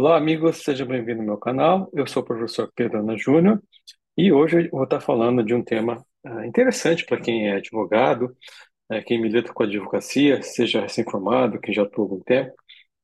Olá, amigos, seja bem-vindo ao meu canal. Eu sou o professor Pedro Ana Júnior e hoje eu vou estar falando de um tema uh, interessante para quem é advogado, uh, quem milita com a advocacia, seja recém-formado, quem já atua há algum tempo,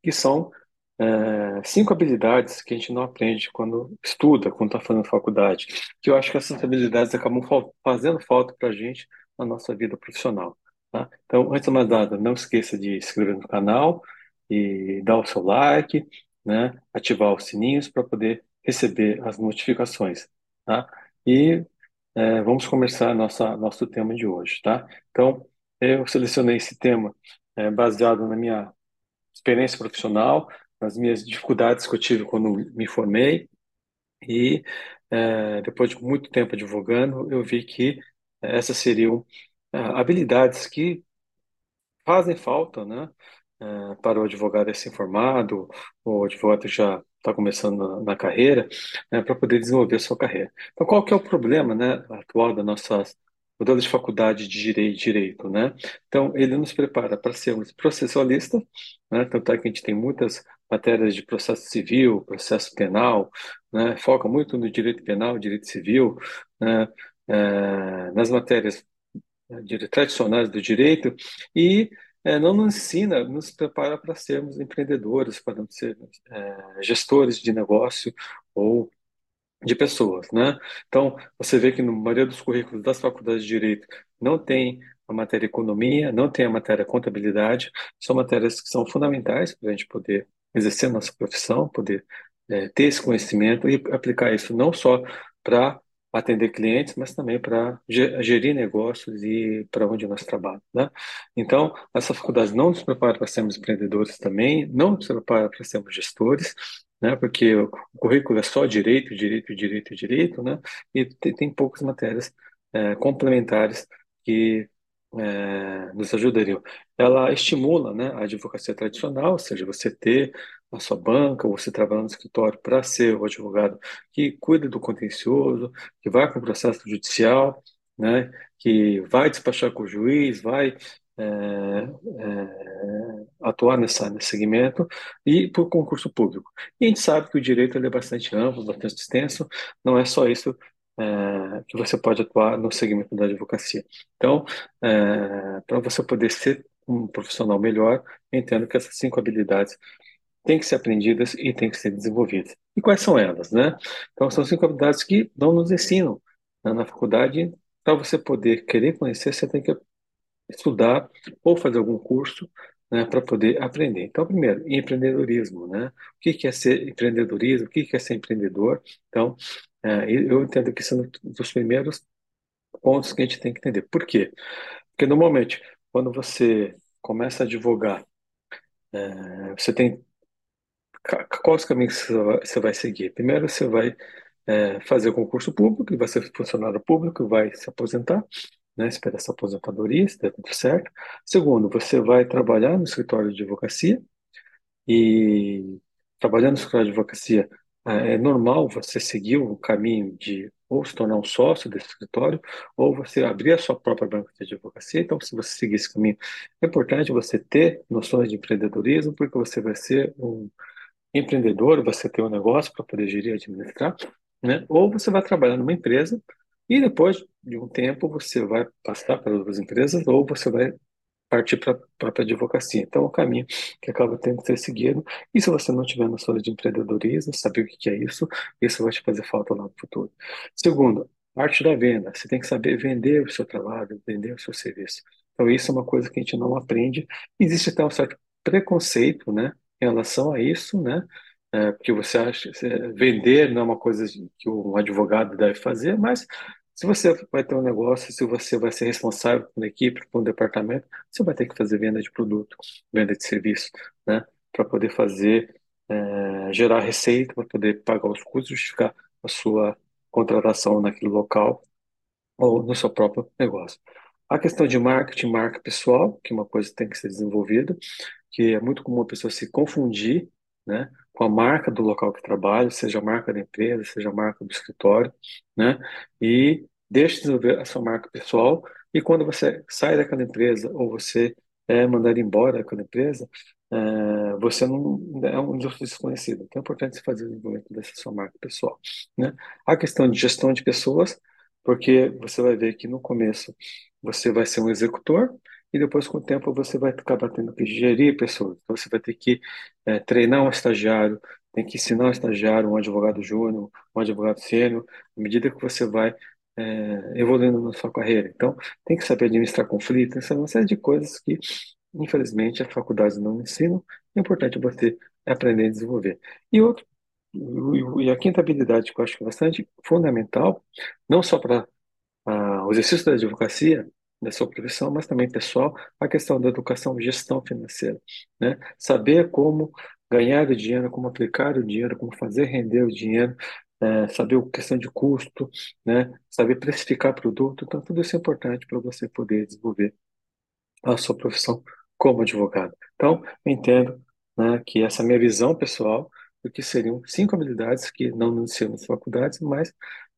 que são uh, cinco habilidades que a gente não aprende quando estuda, quando está fazendo faculdade, que eu acho que essas habilidades acabam fazendo falta para a gente na nossa vida profissional. Tá? Então, antes de mais nada, não esqueça de se inscrever no canal e dar o seu like, né, ativar os sininhos para poder receber as notificações, tá? E é, vamos começar nossa nosso tema de hoje, tá? Então, eu selecionei esse tema é, baseado na minha experiência profissional, nas minhas dificuldades que eu tive quando me formei e é, depois de muito tempo advogando, eu vi que essas seriam é, habilidades que fazem falta, né? É, para o advogado recém-formado, ou advogado já está começando na, na carreira, né, para poder desenvolver a sua carreira. Então, qual que é o problema né, atual da nossa modelo de faculdade de direito, direito, né? Então, ele nos prepara para sermos processualistas, né? Tanto é que a gente tem muitas matérias de processo civil, processo penal, né? Foca muito no direito penal, direito civil, né? É, nas matérias né, tradicionais do direito e é, não nos ensina, nos prepara para sermos empreendedores, para ser é, gestores de negócio ou de pessoas, né? Então, você vê que na maioria dos currículos das faculdades de Direito não tem a matéria economia, não tem a matéria contabilidade, são matérias que são fundamentais para a gente poder exercer nossa profissão, poder é, ter esse conhecimento e aplicar isso não só para atender clientes, mas também para gerir negócios e para onde nós trabalhamos, né? Então, essa faculdade não nos prepara para sermos empreendedores também, não nos prepara para sermos gestores, né? Porque o currículo é só direito, direito, direito, direito, né? E tem, tem poucas matérias é, complementares que é, nos ajudariam. Ela estimula né, a advocacia tradicional, ou seja, você ter a sua banca, ou você trabalhar no escritório para ser o advogado que cuida do contencioso, que vai com o processo judicial, né, que vai despachar com o juiz, vai é, é, atuar nessa, nesse segmento e por concurso público. E a gente sabe que o direito é bastante amplo, bastante extenso, não é só isso é, que você pode atuar no segmento da advocacia. Então, para você poder ser um profissional melhor, entendo que essas cinco habilidades têm que ser aprendidas e têm que ser desenvolvidas. E quais são elas, né? Então, são cinco habilidades que não nos ensinam né, na faculdade. Para você poder querer conhecer, você tem que estudar ou fazer algum curso né, para poder aprender. Então, primeiro, empreendedorismo, né? O que, é ser empreendedorismo? O que, que é ser empreendedor? Então, é, eu entendo que são dos primeiros pontos que a gente tem que entender. Por quê? Porque normalmente, quando você começa a advogar, é, você tem quais os caminhos que você vai seguir? Primeiro, você vai é, fazer o concurso público, vai ser funcionário público, vai se aposentar, né, esperar essa aposentadoria, se der tudo certo. Segundo, você vai trabalhar no escritório de advocacia e trabalhando no escritório de advocacia é, é normal você seguir o caminho de ou se tornar um sócio desse escritório, ou você abrir a sua própria banca de advocacia. Então, se você seguir esse caminho, é importante você ter noções de empreendedorismo, porque você vai ser um empreendedor, você ter um negócio para poder gerir e administrar, né? Ou você vai trabalhar numa empresa e depois de um tempo você vai passar para outras empresas, ou você vai partir para a própria advocacia. Então, é um caminho que acaba tendo que ser seguido. E se você não tiver noção de empreendedorismo, saber o que é isso, isso vai te fazer falta lá no futuro. Segundo, arte da venda. Você tem que saber vender o seu trabalho, vender o seu serviço. Então, isso é uma coisa que a gente não aprende. Existe até um certo preconceito, né, em relação a isso, né, é, porque você acha vender não é uma coisa que um advogado deve fazer, mas se você vai ter um negócio, se você vai ser responsável por uma equipe, por um departamento, você vai ter que fazer venda de produto, venda de serviço, né? Para poder fazer, é, gerar receita, para poder pagar os custos, justificar a sua contratação naquele local ou no seu próprio negócio. A questão de marketing, marca pessoal, que é uma coisa que tem que ser desenvolvida, que é muito comum a pessoa se confundir, né? com a marca do local que trabalha, seja a marca da empresa, seja a marca do escritório, né? E deixe de desenvolver a sua marca pessoal. E quando você sai daquela empresa ou você é mandado embora daquela empresa, é, você não é um desconhecido. Então é importante você fazer o desenvolvimento dessa sua marca pessoal, né? A questão de gestão de pessoas, porque você vai ver que no começo você vai ser um executor e depois com o tempo você vai acabar tendo que gerir pessoas. Então você vai ter que é, treinar um estagiário, tem que ensinar um estagiário, um advogado júnior, um advogado sênior, à medida que você vai é, evoluindo na sua carreira. Então, tem que saber administrar conflitos, essa é uma série de coisas que, infelizmente, as faculdades não ensinam. É importante você aprender a desenvolver. E outro, e a quinta habilidade que eu acho é bastante fundamental, não só para ah, o exercício da advocacia, da sua profissão, mas também pessoal, a questão da educação gestão financeira. Né? Saber como ganhar o dinheiro, como aplicar o dinheiro, como fazer render o dinheiro, é, saber a questão de custo, né? saber precificar produto. Então, tudo isso é importante para você poder desenvolver a sua profissão como advogado. Então, eu entendo né, que essa é minha visão pessoal do que seriam cinco habilidades que não nos ensinam nas faculdades, mas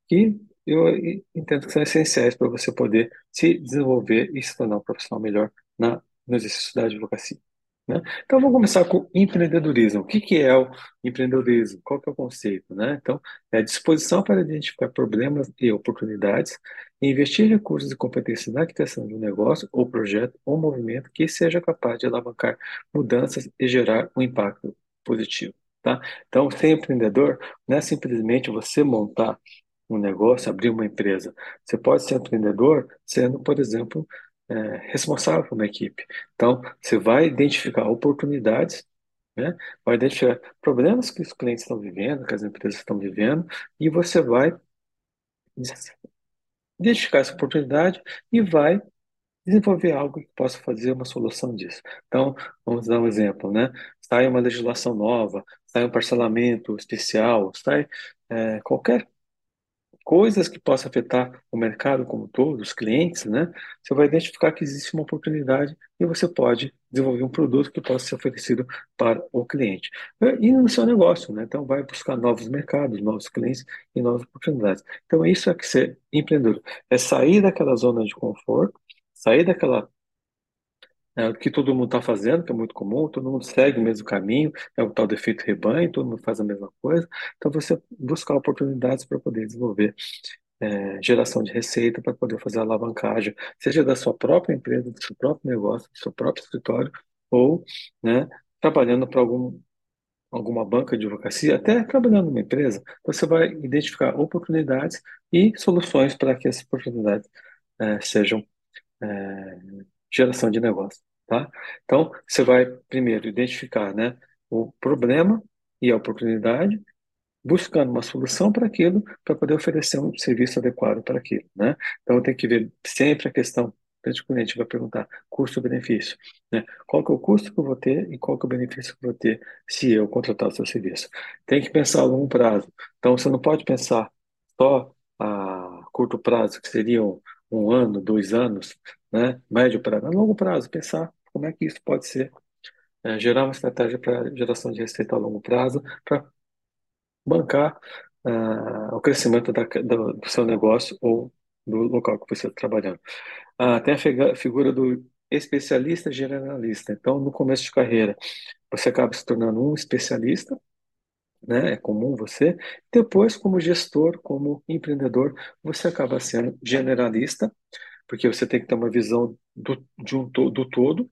que eu entendo que são essenciais para você poder se desenvolver e se tornar um profissional melhor na, no exercício da advocacia. Né? Então, vamos começar com empreendedorismo. O que, que é o empreendedorismo? Qual que é o conceito? Né? Então, é a disposição para identificar problemas e oportunidades e investir recursos e competências na criação de um negócio ou projeto ou movimento que seja capaz de alavancar mudanças e gerar um impacto positivo. Tá? Então, ser empreendedor não é simplesmente você montar um negócio, abrir uma empresa. Você pode ser empreendedor sendo, por exemplo, é, responsável por uma equipe. Então, você vai identificar oportunidades, né? vai identificar problemas que os clientes estão vivendo, que as empresas estão vivendo, e você vai identificar essa oportunidade e vai desenvolver algo que possa fazer uma solução disso. Então, vamos dar um exemplo, né? Sai uma legislação nova, sai um parcelamento especial, sai é, qualquer coisas que possam afetar o mercado como todo, os clientes, né? Você vai identificar que existe uma oportunidade e você pode desenvolver um produto que possa ser oferecido para o cliente. E no seu negócio, né? Então, vai buscar novos mercados, novos clientes e novas oportunidades. Então, isso é que ser empreendedor. É sair daquela zona de conforto, sair daquela é o que todo mundo está fazendo, que é muito comum, todo mundo segue o mesmo caminho, é o tal defeito rebanho, todo mundo faz a mesma coisa. Então, você buscar oportunidades para poder desenvolver é, geração de receita, para poder fazer alavancagem, seja da sua própria empresa, do seu próprio negócio, do seu próprio escritório, ou né, trabalhando para algum, alguma banca de advocacia, até trabalhando numa empresa, você vai identificar oportunidades e soluções para que essas oportunidades é, sejam é, geração de negócio, tá? Então, você vai primeiro identificar, né, o problema e a oportunidade, buscando uma solução para aquilo, para poder oferecer um serviço adequado para aquilo, né? Então, tem que ver sempre a questão, o cliente vai perguntar custo-benefício, né? Qual que é o custo que eu vou ter e qual que é o benefício que eu vou ter se eu contratar o seu serviço. Tem que pensar a longo prazo. Então, você não pode pensar só a curto prazo, que seriam um ano, dois anos, né? médio prazo, a longo prazo, pensar como é que isso pode ser, é, gerar uma estratégia para geração de receita a longo prazo, para bancar uh, o crescimento da, do, do, seu negócio ou do local que você está trabalhando. Uh, tem a figura do especialista generalista. Então, no começo de carreira, você acaba se tornando um especialista, né? É comum você. Depois, como gestor, como empreendedor, você acaba sendo generalista, porque você tem que ter uma visão do, de um, do todo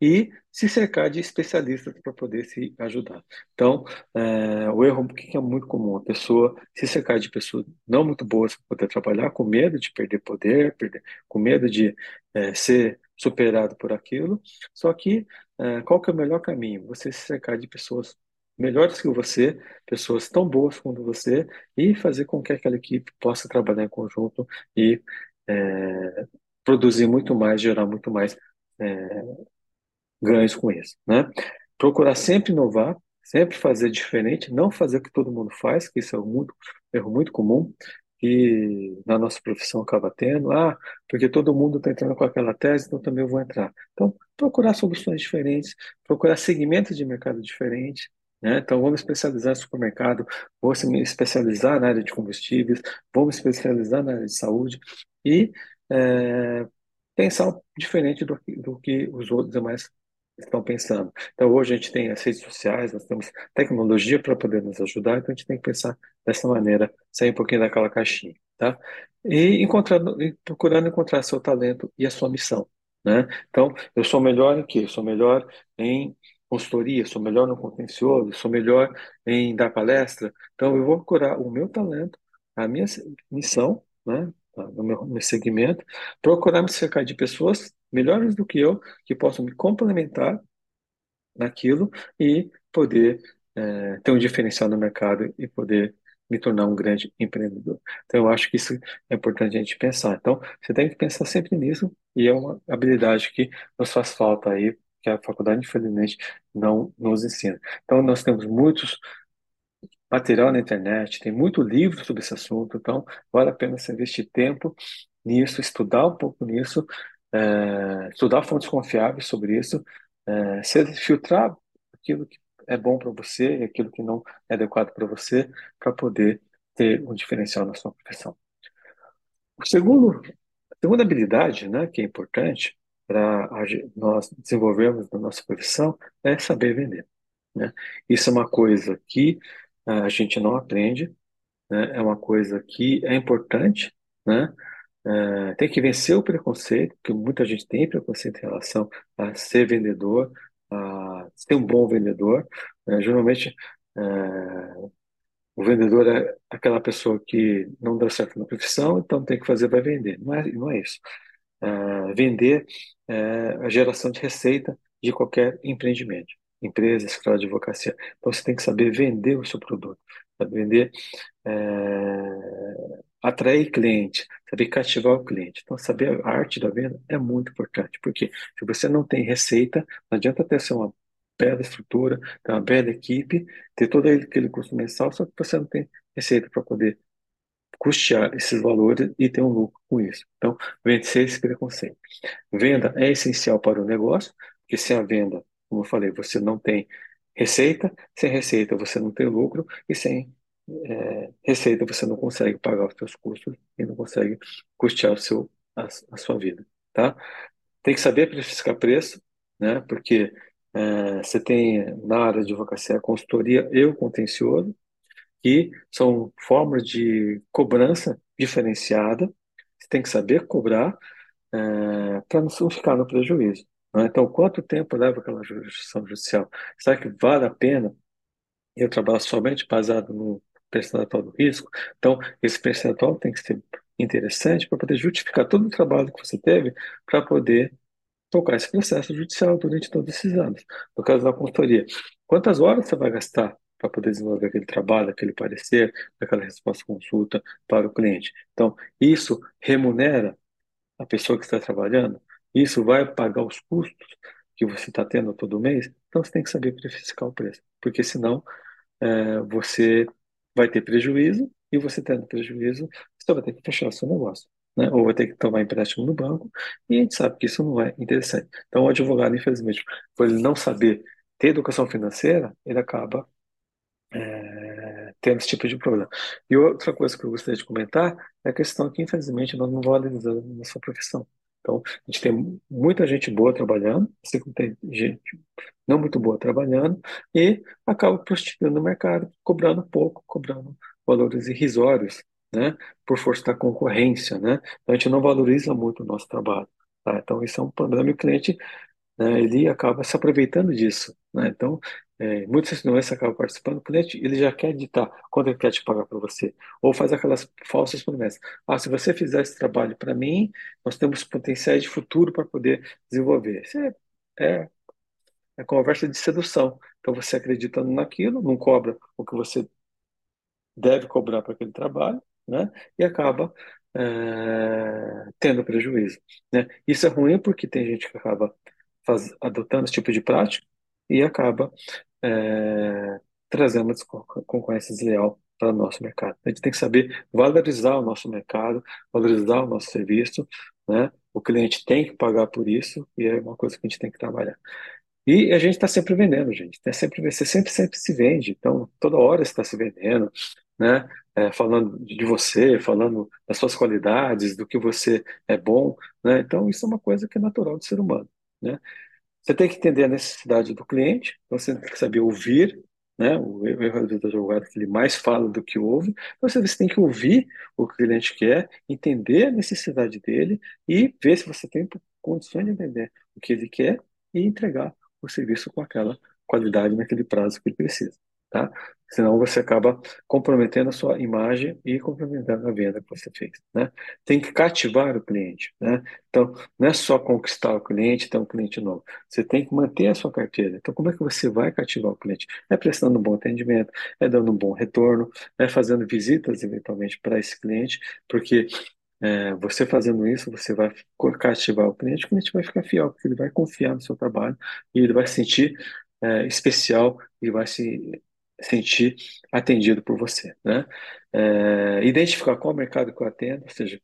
e se cercar de especialistas para poder se ajudar. Então, é, o erro que é muito comum, a pessoa se cercar de pessoas não muito boas para poder trabalhar, com medo de perder poder, perder, com medo de é, ser superado por aquilo. Só que é, qual que é o melhor caminho? Você se cercar de pessoas melhores que você, pessoas tão boas quanto você, e fazer com que aquela equipe possa trabalhar em conjunto e é, produzir muito mais, gerar muito mais é, ganhos com isso, né? Procurar sempre inovar, sempre fazer diferente, não fazer o que todo mundo faz, que isso é um erro muito comum, que na nossa profissão acaba tendo, ah, porque todo mundo está entrando com aquela tese, então também eu vou entrar. Então, procurar soluções diferentes, procurar segmentos de mercado diferentes, né? Então, vamos especializar no supermercado, vamos me especializar na área de combustíveis, vamos especializar na área de saúde e é, pensar diferente do, do que os outros demais estão pensando. Então, hoje a gente tem as redes sociais, nós temos tecnologia para poder nos ajudar, então a gente tem que pensar dessa maneira, sair um pouquinho daquela caixinha, tá? E, encontrando, e procurando encontrar seu talento e a sua missão, né? Então, eu sou melhor em quê? Eu sou melhor em consultoria, sou melhor no contencioso, sou melhor em dar palestra. Então, eu vou procurar o meu talento, a minha missão, né? no meu, meu segmento, procurar me cercar de pessoas melhores do que eu, que possam me complementar naquilo e poder é, ter um diferencial no mercado e poder me tornar um grande empreendedor. Então, eu acho que isso é importante a gente pensar. Então, você tem que pensar sempre nisso e é uma habilidade que nos faz falta aí, que a faculdade, infelizmente, não nos ensina. Então, nós temos muitos material na internet, tem muito livro sobre esse assunto, então vale a pena você investir tempo nisso, estudar um pouco nisso, é, estudar fontes confiáveis sobre isso, é, filtrar aquilo que é bom para você e aquilo que não é adequado para você, para poder ter um diferencial na sua profissão. O segundo, a segunda habilidade, né, que é importante para nós desenvolvermos na nossa profissão é saber vender. Né? Isso é uma coisa que a gente não aprende, né? É uma coisa que é importante, né? É, tem que vencer o preconceito, porque muita gente tem preconceito em relação a ser vendedor, a ser um bom vendedor. Né? Geralmente, é, o vendedor é aquela pessoa que não dá certo na profissão, então tem que fazer, vai vender. Não é, não é isso. É, vender é a geração de receita de qualquer empreendimento empresa, escritório de advocacia. Então você tem que saber vender o seu produto, vender, é, atrair cliente, saber cativar o cliente. Então saber a arte da venda é muito importante, porque se você não tem receita, não adianta ter uma bela estrutura, ter uma bela equipe, ter todo aquele custo mensal, só que você não tem receita para poder custear esses valores e ter um lucro com isso. Então, vencer esse preconceito. Venda é essencial para o negócio, porque sem a venda como eu falei, você não tem receita, sem receita você não tem lucro, e sem é, receita você não consegue pagar os seus custos e não consegue custear o seu, a, a sua vida, tá? Tem que saber precificar preço, né? Porque é, você tem na área de advocacia a consultoria e o contencioso, que são formas de cobrança diferenciada. Você tem que saber cobrar é, para não ficar no prejuízo. Né? Então, quanto tempo leva aquela jurisdição judicial? Será que vale a pena eu trabalho somente baseado no percentual do risco? Então, esse percentual tem que ser interessante para poder justificar todo o trabalho que você teve para poder tocar esse processo judicial durante todos esses anos. No caso da consultoria, quantas horas você vai gastar para poder desenvolver aquele trabalho, aquele parecer, aquela resposta consulta para o cliente? Então, isso remunera a pessoa que está trabalhando? Isso vai pagar os custos que você está tendo todo mês? Então você tem que saber precificar o preço, porque senão é, você vai ter prejuízo e você tendo prejuízo, você vai ter que fechar o seu negócio. Né? Ou vai ter que tomar empréstimo no banco, e a gente sabe que isso não é interessante. Então, o advogado, infelizmente, por ele não saber ter educação financeira, ele acaba tendo esse tipo de problema. E outra coisa que eu gostaria de comentar é a questão que, infelizmente, nós não valorizamos na sua profissão. Então, a gente tem muita gente boa trabalhando, assim como tem gente não muito boa trabalhando, e acaba prostituindo o mercado, cobrando pouco, cobrando valores irrisórios, né, por força da concorrência, né? Então, a gente não valoriza muito o nosso trabalho, tá? Então, isso é um problema e o cliente, né, ele acaba se aproveitando disso, né? Então, é, muitas você acabam participando, o cliente ele já quer ditar quanto ele quer te pagar para você, ou faz aquelas falsas promessas. Ah, se você fizer esse trabalho para mim, nós temos potenciais de futuro para poder desenvolver. Isso é, é, é conversa de sedução. Então você acreditando naquilo, não cobra o que você deve cobrar para aquele trabalho, né? E acaba é, tendo prejuízo, né? Isso é ruim porque tem gente que acaba faz, adotando esse tipo de prática e acaba é, trazendo concorrência desleal para o nosso mercado. A gente tem que saber valorizar o nosso mercado, valorizar o nosso serviço, né? O cliente tem que pagar por isso e é uma coisa que a gente tem que trabalhar. E a gente está sempre vendendo, gente. Né? Sempre, você sempre, sempre se vende. Então, toda hora está se vendendo, né? É, falando de você, falando das suas qualidades, do que você é bom, né? Então, isso é uma coisa que é natural do ser humano, né? Você tem que entender a necessidade do cliente, então você tem que saber ouvir, né? O erro do advogado que ele mais fala do que ouve. Então você tem que ouvir o que o cliente quer, entender a necessidade dele e ver se você tem condições de entender o que ele quer e entregar o serviço com aquela qualidade naquele prazo que ele precisa, tá? Senão você acaba comprometendo a sua imagem e comprometendo a venda que você fez, né? Tem que cativar o cliente, né? Então, não é só conquistar o cliente, ter um cliente novo. Você tem que manter a sua carteira. Então, como é que você vai cativar o cliente? É prestando um bom atendimento, é dando um bom retorno, é fazendo visitas eventualmente para esse cliente, porque é, você fazendo isso, você vai cativar o cliente, o cliente vai ficar fiel, porque ele vai confiar no seu trabalho e ele vai se sentir é, especial e vai se sentir atendido por você, né? É, identificar qual mercado que eu atendo, ou seja,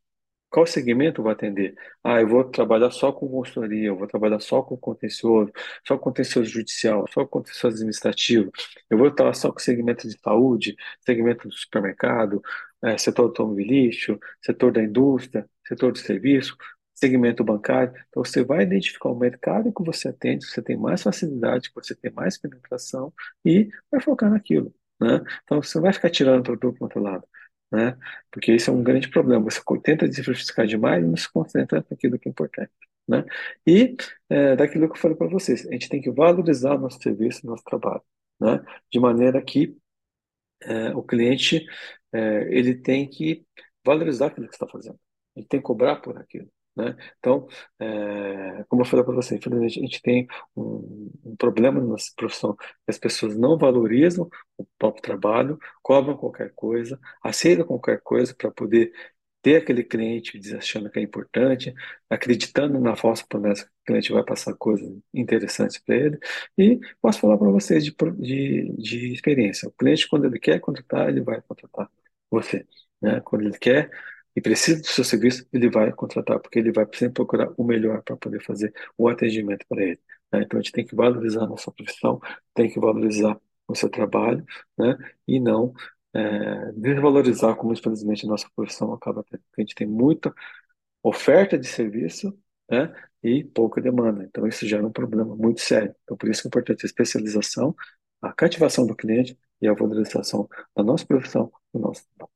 qual segmento eu vou atender? Ah, eu vou trabalhar só com consultoria, eu vou trabalhar só com contencioso, só com contencioso judicial, só com contencioso administrativo, eu vou trabalhar só com segmento de saúde, segmento do supermercado, é, setor automobilístico, setor da indústria, setor de serviço, segmento bancário. Então, você vai identificar o mercado que você atende, que você tem mais facilidade, que você tem mais penetração e vai focar naquilo. Né? Então, você não vai ficar tirando para todo outro lado. Né? Porque isso é um grande problema. Você tenta diversificar demais e não se concentra naquilo que é importante. Né? E é, daquilo que eu falei para vocês, a gente tem que valorizar nosso serviço, nosso trabalho, né? de maneira que é, o cliente é, ele tem que valorizar aquilo que está fazendo, ele tem que cobrar por aquilo. Né? Então, é, como eu falei para você, infelizmente a gente tem um, um, problema na nossa profissão, as pessoas não valorizam o próprio trabalho, cobram qualquer coisa, aceitam qualquer coisa para poder ter aquele cliente achando que é importante, acreditando na falsa promessa que o cliente vai passar coisas interessantes para ele. E posso falar para vocês de, de, de experiência, o cliente quando ele quer contratar, ele vai contratar você. Né? Quando ele quer e precisa do seu serviço, ele vai contratar, porque ele vai sempre procurar o melhor para poder fazer o atendimento para ele. Né? Então a gente tem que valorizar a nossa profissão, tem que valorizar o seu trabalho, né? E não é, desvalorizar como infelizmente a nossa profissão acaba tendo. A gente tem muita oferta de serviço, né? E pouca demanda. Então isso gera um problema muito sério. Então por isso que é importante a especialização, a cativação do cliente e a valorização da nossa profissão, do nosso trabalho.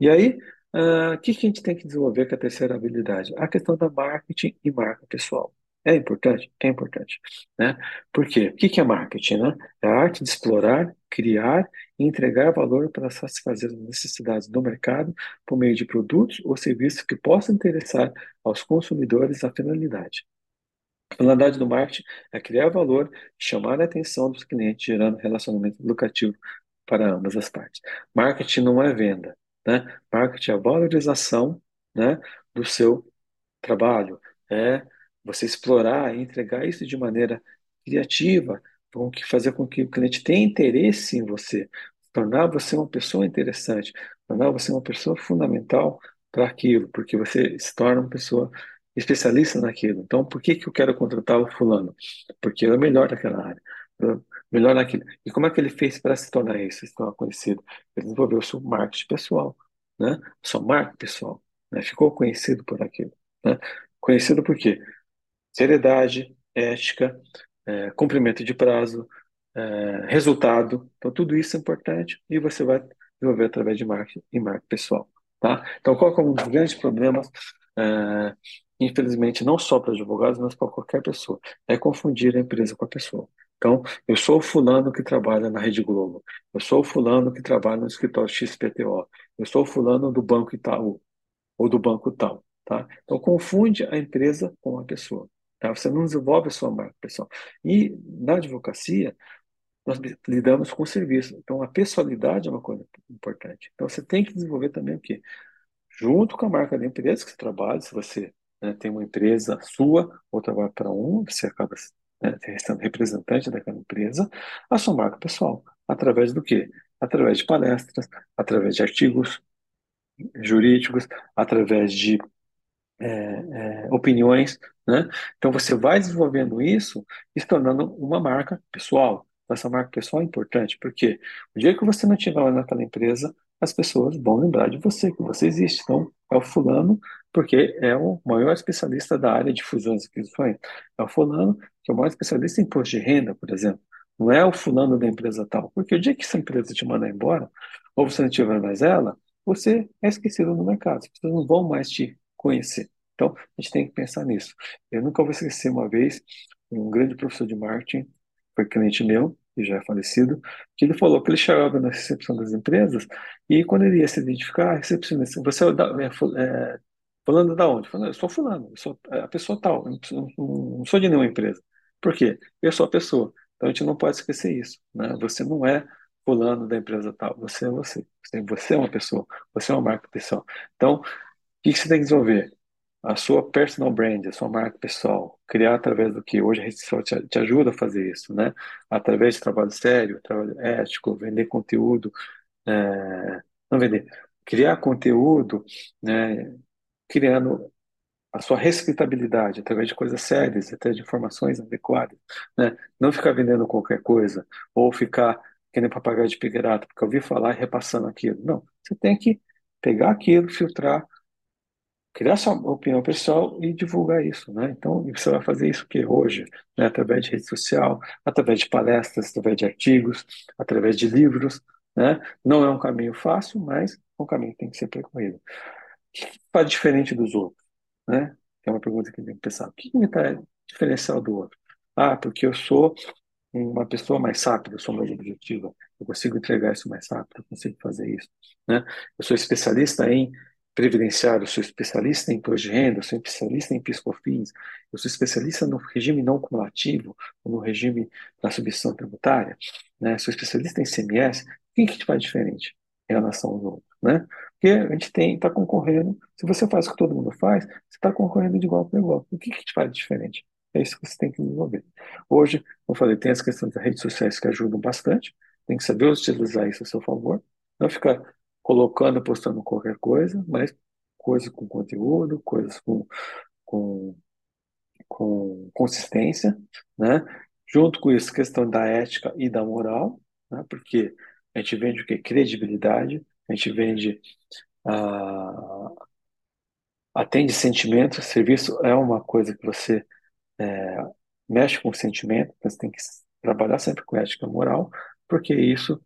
E aí, Uh, o que, que a gente tem que desenvolver com a terceira habilidade? A questão da marketing e marca pessoal. É importante? É importante. Né? Por quê? O que, que é marketing? Né? É a arte de explorar, criar e entregar valor para satisfazer as necessidades do mercado por meio de produtos ou serviços que possam interessar aos consumidores a finalidade. A finalidade do marketing é criar valor, chamar a atenção dos clientes, gerando relacionamento lucrativo para ambas as partes. Marketing não é venda, né? Marketing é a valorização, né, do seu trabalho, é você explorar e entregar isso de maneira criativa, com que fazer com que o cliente tenha interesse em você, tornar você uma pessoa interessante, tornar você uma pessoa fundamental para aquilo, porque você se torna uma pessoa especialista naquilo. Então, por que que eu quero contratar o fulano? Porque ele é melhor naquela área melhor naquilo. E como é que ele fez para se tornar isso, se tornar conhecido? Ele desenvolveu o seu marketing pessoal, né? Sua marca pessoal, né? Ficou conhecido por aquilo, né? Conhecido por quê? Seriedade, ética, é, cumprimento de prazo, é, resultado. Então, tudo isso é importante e você vai desenvolver através de marketing e marca pessoal, tá? Então, qual é um dos grandes problemas é, infelizmente, não só para advogados, mas para qualquer pessoa, é confundir a empresa com a pessoa. Então, eu sou o fulano que trabalha na Rede Globo, eu sou o fulano que trabalha no escritório XPTO, eu sou o fulano do banco Itaú, ou do banco tal, tá? Então, confunde a empresa com a pessoa, tá? Você não desenvolve a sua marca pessoal. E na advocacia, nós lidamos com serviço. Então, a pessoalidade é uma coisa importante. Então, você tem que desenvolver também o quê? Junto com a marca da empresa que você trabalha, se você né, tem uma empresa sua ou trabalha para um, você acaba né, sendo representante daquela empresa, a sua marca pessoal. Através do quê? Através de palestras, através de artigos jurídicos, através de é, é, opiniões, né? Então você vai desenvolvendo isso e se tornando uma marca pessoal. Essa marca pessoal é importante, porque o dia que você não estiver lá naquela empresa, as pessoas vão lembrar de você, que você existe. Então, É o fulano, porque é o maior especialista da área de fusões e aquisições. É o fulano que é o maior especialista em imposto de renda, por exemplo. Não é o fulano da empresa tal. Porque o dia que essa empresa te mandar embora, ou você não tiver mais ela, você é esquecido no mercado. As pessoas não vão mais te conhecer. Então, a gente tem que pensar nisso. Eu nunca vou esquecer uma vez, um grande professor de marketing, foi cliente meu, que já é falecido, que ele falou que ele chegava na recepção das empresas e quando ele ia se identificar, a recepcionista, você é, é, é fulano da onde? Falando, eu sou fulano, eu sou a pessoa tal, não, não, sou de nenhuma empresa. Por quê? Eu sou a pessoa. Então a gente não pode esquecer isso. Né? Você não é fulano da empresa tal, você é você. Você é uma pessoa, você é uma marca pessoal. Então, o que você tem que desenvolver? A sua personal brand, a sua marca pessoal, criar através do que hoje a rede social te, te, ajuda a fazer isso, né? Através de trabalho sério, trabalho ético, vender conteúdo, é, não vender, criar conteúdo, né? Criando a sua respeitabilidade através de coisas sérias, até de informações adequadas, né? Não ficar vendendo qualquer coisa ou ficar querendo papagaio de pirata, porque eu ouvi falar e repassando aquilo. Não, você tem que pegar aquilo, filtrar criar sua opinião pessoal e divulgar isso, né? Então, você vai fazer isso que hoje, né? Através de rede social, através de palestras, através de artigos, através de livros, né? Não é um caminho fácil, mas é um caminho que tem que ser percorrido. O que faz diferente dos outros, né? É uma pergunta que tem que pensar. O que me está diferencial do outro? Ah, porque eu sou uma pessoa mais rápida, eu sou mais objetiva, eu consigo entregar isso mais rápido, eu consigo fazer isso, né? Eu sou especialista em previdenciário, eu sou especialista em imposto de renda, eu sou especialista em piscofins, eu sou especialista no regime não cumulativo, no regime da substituição tributária, né? sou especialista em CMS, o que, te faz diferente em relação aos outros? Né? Porque a gente tem, está concorrendo, se você faz o que todo mundo faz, você está concorrendo de igual para igual. O que, que te faz diferente? É isso que você tem que desenvolver. Hoje, como eu falei, tem as questões das redes sociais que ajudam bastante, tem que saber utilizar isso a seu favor, não ficar colocando, postando qualquer coisa, mas coisas com conteúdo, coisas com, com, com consistência, né? Junto com isso, questão da ética e da moral, né? porque a gente vende o que? Credibilidade, a gente vende, ah, atende sentimento, serviço é uma coisa que você é, mexe com sentimento, você tem que trabalhar sempre com ética e moral, porque isso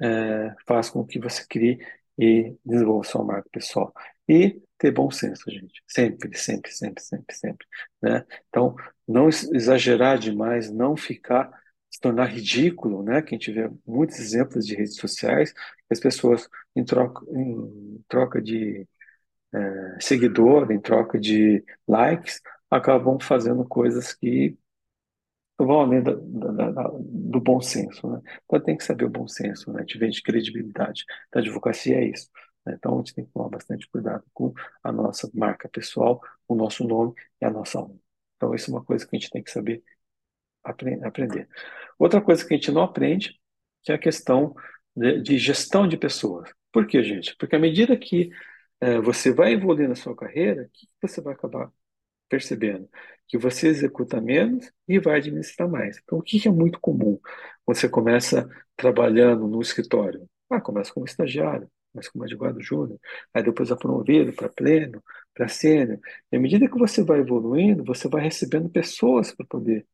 é, faz com que você crie e desenvolva sua marca pessoal. E ter bom senso, gente. Sempre, sempre, sempre, sempre, sempre. Né? Então, não exagerar demais, não ficar, se tornar ridículo, né? Que a gente vê muitos exemplos de redes sociais, as pessoas, em troca, em troca de é, seguidor, em troca de likes, acabam fazendo coisas que vão além da, da, da, do bom senso, né? Então tem que saber o bom senso, né? Te vende credibilidade. Então, a advocacia é isso. Né? Então a gente tem que tomar bastante cuidado com a nossa marca pessoal, o nosso nome e a nossa honra. Então isso é uma coisa que a gente tem que saber aprender. Outra coisa que a gente não aprende que é a questão de, de gestão de pessoas. Por quê, gente? Porque à medida que é, você vai evoluir na sua carreira, o que você vai acabar percebendo? que você executa menos e vai administrar mais. Então, o que é muito comum? Você começa trabalhando no escritório. Ah, começa como estagiário, começa como advogado júnior, aí depois é promovido para pleno, para sênior. E à medida que você vai evoluindo, você vai recebendo pessoas para poder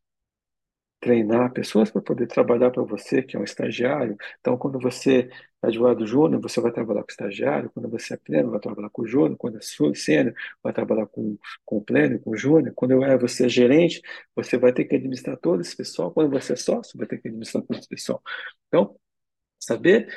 treinar pessoas para poder trabalhar para você, que é um estagiário. Então, quando você é advogado júnior, você vai trabalhar com estagiário. Quando você é pleno, vai trabalhar com júnior. Quando é sênior, vai trabalhar com, com pleno, com júnior. Quando é você é gerente, você vai ter que administrar todo esse pessoal. Quando você é sócio, vai ter que administrar todo esse pessoal. Então, saber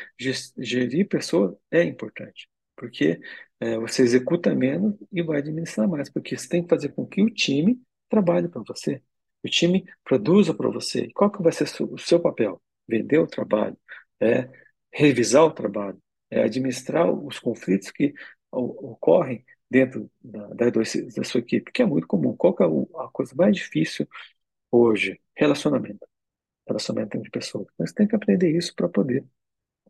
gerir pessoas é importante, porque é, você executa menos e vai administrar mais, porque você tem que fazer com que o time trabalhe para você. O time produza para você. Qual que vai ser o seu papel? Vender o trabalho, é revisar o trabalho, é administrar os conflitos que ocorrem dentro da, da, da sua equipe, que é muito comum. Qual que é a coisa mais difícil hoje? Relacionamento. Relacionamento entre pessoas. Mas tem que aprender isso para poder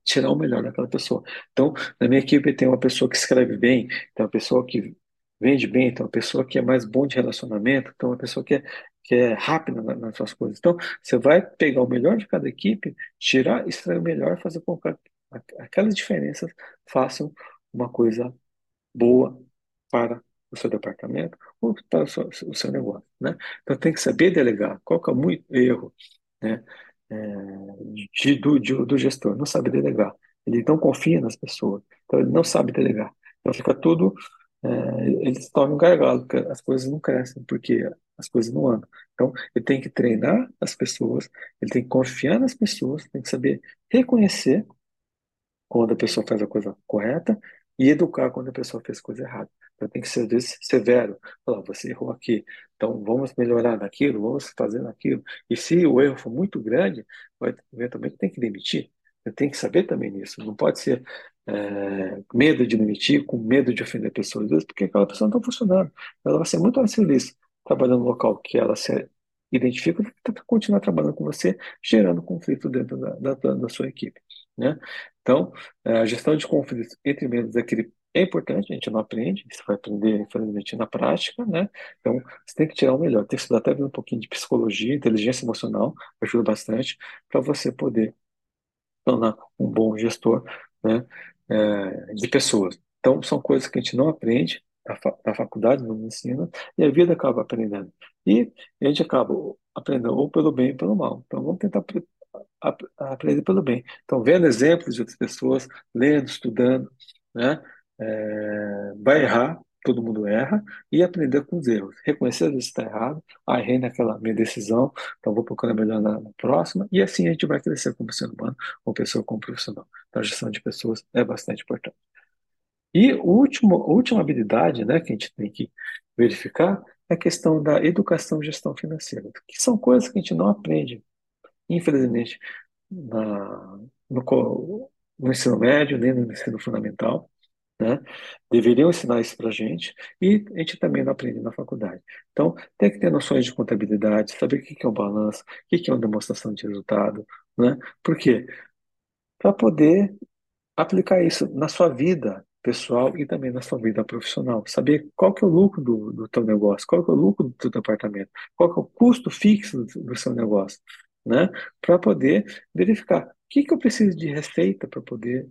tirar o melhor daquela pessoa. Então, na minha equipe tem uma pessoa que escreve bem, tem uma pessoa que vende bem, tem uma pessoa que é mais bom de relacionamento, tem uma pessoa que é que é rápida nas suas coisas. Então, você vai pegar o melhor de cada equipe, tirar, extrair o melhor, fazer com que aquelas diferenças façam uma coisa boa para o seu departamento ou para o seu, o seu negócio, né? Então tem que saber delegar. Qual que é muito erro, né? É, de, do, de, do gestor, não sabe delegar. Ele não confia nas pessoas, então ele não sabe delegar. Então fica tudo, é, ele se torna um gargalo, as coisas não crescem, porque as coisas não andam. Então ele tem que treinar as pessoas, ele tem que confiar nas pessoas, tem que saber reconhecer quando a pessoa faz a coisa correta e educar quando a pessoa fez coisa errada. Então tem que ser, vezes, severo. Falar, você errou aqui, então vamos melhorar naquilo, vamos fazer naquilo. E se o erro for muito grande, vai, eventualmente tem que demitir. Tem que saber também nisso. Não pode ser é, medo de demitir, com medo de ofender pessoas, porque aquela pessoa não está funcionando. Ela vai ser muito mais feliz trabalhando no local que ela se identifica continuar trabalhando com você, gerando conflito dentro da, da, da sua equipe. Né? Então, é, a gestão de conflitos entre membros da equipe é importante, a gente não aprende, você vai aprender, infelizmente, na prática, né? Então, você tem que tirar o melhor. Tem que estudar até um pouquinho de psicologia, inteligência emocional, ajuda bastante, para você poder tornar um bom gestor né, é, de pessoas. Então, são coisas que a gente não aprende fa na faculdade, não ensina, e a vida acaba aprendendo. E a gente acaba aprendendo ou pelo bem ou pelo mal. Então, vamos tentar aprender pelo bem. Então, vendo exemplos de outras pessoas, lendo, estudando, né? É, vai errar, todo mundo erra, e aprender com os erros. Reconhecer se está errado, ah, errei naquela minha decisão, então vou procurar melhor na, na, próxima, e assim a gente vai crescer como ser humano, como pessoa, como profissional. Então, a gestão de pessoas é bastante importante. E último, última habilidade né, que a gente tem que verificar é a questão da educação e gestão financeira, que são coisas que a gente não aprende infelizmente, na, no, no ensino médio, nem no ensino fundamental. Né? Deveriam ensinar isso para a gente e a gente também não aprende na faculdade. Então, tem que ter noções de contabilidade, saber o que é um balanço, o que é uma demonstração de resultado, né? Por quê? Para poder aplicar isso na sua vida pessoal e também na sua vida profissional. Saber qual que é o lucro do, do teu negócio, qual que é o lucro do teu departamento, qual que é o custo fixo do, do seu negócio né? Para poder verificar o que, que eu preciso de receita para poder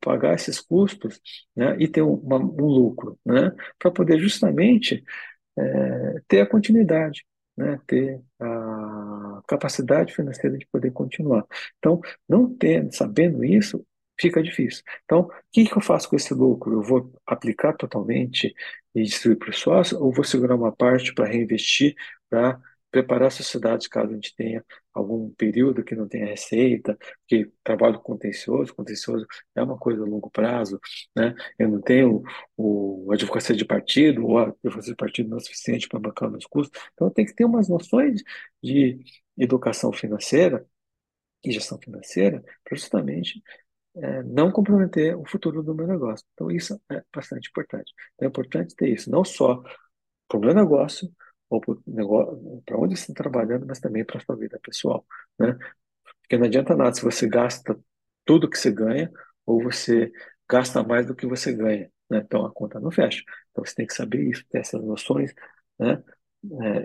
pagar esses custos, né? E ter uma, um lucro, né? Para poder justamente é, ter a continuidade, né? Ter a capacidade financeira de poder continuar. Então, não tendo, sabendo isso, fica difícil. Então, o que, que eu faço com esse lucro? Eu vou aplicar totalmente e distribuir para o sócio, ou vou segurar uma parte para reinvestir, para preparar a sociedade caso a gente tenha algum período que não tenha receita, que trabalho contencioso, contencioso é uma coisa a longo prazo, né? Eu não tenho o, a advocacia de partido, ou a advocacia de partido não é suficiente para bancar meus custos, então tem que ter umas noções de educação financeira e gestão financeira para justamente é, não comprometer o futuro do meu negócio. Então isso é bastante importante. Então, é importante ter isso, não só para o meu negócio, ou para onde você está trabalhando, mas também para a sua vida pessoal, né? Porque não adianta nada se você gasta tudo que você ganha ou você gasta mais do que você ganha, né? Então a conta não fecha. Então você tem que saber isso, ter essas noções, né?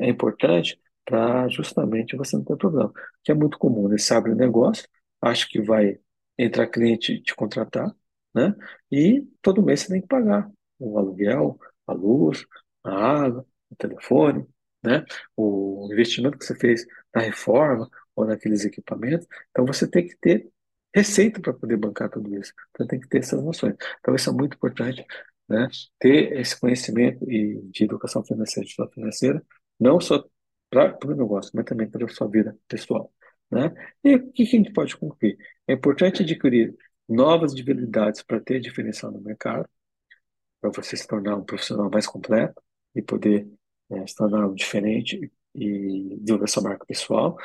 É, é importante para justamente você não ter problema. Que é muito comum, né? Você abre um negócio, acha que vai entrar cliente te contratar, né? E todo mês você tem que pagar o aluguel, a luz, a água, o telefone, né? O investimento que você fez na reforma ou naqueles equipamentos. Então você tem que ter receita para poder bancar tudo isso. Então tem que ter essas noções. Então isso é muito importante, né? Ter esse conhecimento e de educação financeira, de gestão financeira, não só para o negócio, mas também para a sua vida pessoal, né? E o que a gente pode concluir? É importante adquirir novas habilidades para ter diferencial no mercado, para você se tornar um profissional mais completo e poder né, se tornar algo diferente e desenvolver sua marca pessoal.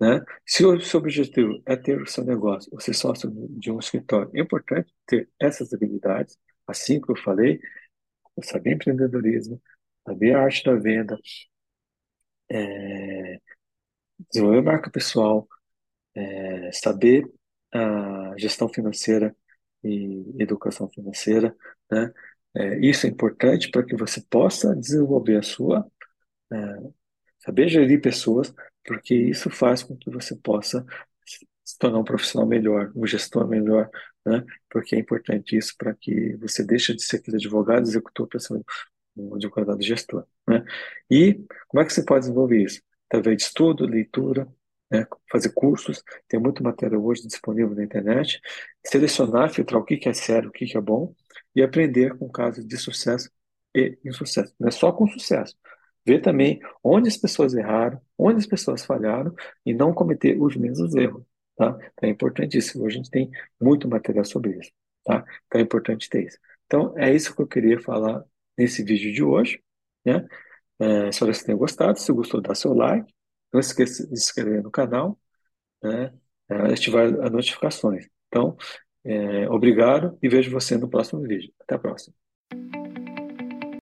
Né? Se o seu objetivo é ter o seu negócio, você sócio de um escritório, é importante ter essas habilidades, assim que eu falei, saber empreendedorismo, saber a arte da venda, é, desenvolver marca pessoal, é, saber a gestão financeira e educação financeira, né? É, isso é importante para que você possa desenvolver a sua, é, saber gerir pessoas, porque isso faz com que você possa se tornar um profissional melhor, um gestor melhor, né? Porque é importante isso para que você deixe de ser aquele advogado, executor, para ser um advogado gestor, né? E como é que você pode desenvolver isso? Através de estudo, leitura, né? fazer cursos, tem muito material hoje disponível na internet, selecionar, filtrar o que é sério, o que é bom, e aprender com casos de sucesso e insucesso. Não é só com sucesso. Ver também onde as pessoas erraram, onde as pessoas falharam e não cometer os mesmos erros. Tá? Então é importantíssimo. Hoje a gente tem muito material sobre isso. Tá? Então é importante ter isso. Então é isso que eu queria falar nesse vídeo de hoje. Né? É, espero que você tenha gostado. Se gostou, dá seu like. Não esqueça de se inscrever no canal. Né? É, ativar as notificações. Então, é, obrigado e vejo você no próximo vídeo. Até a próxima.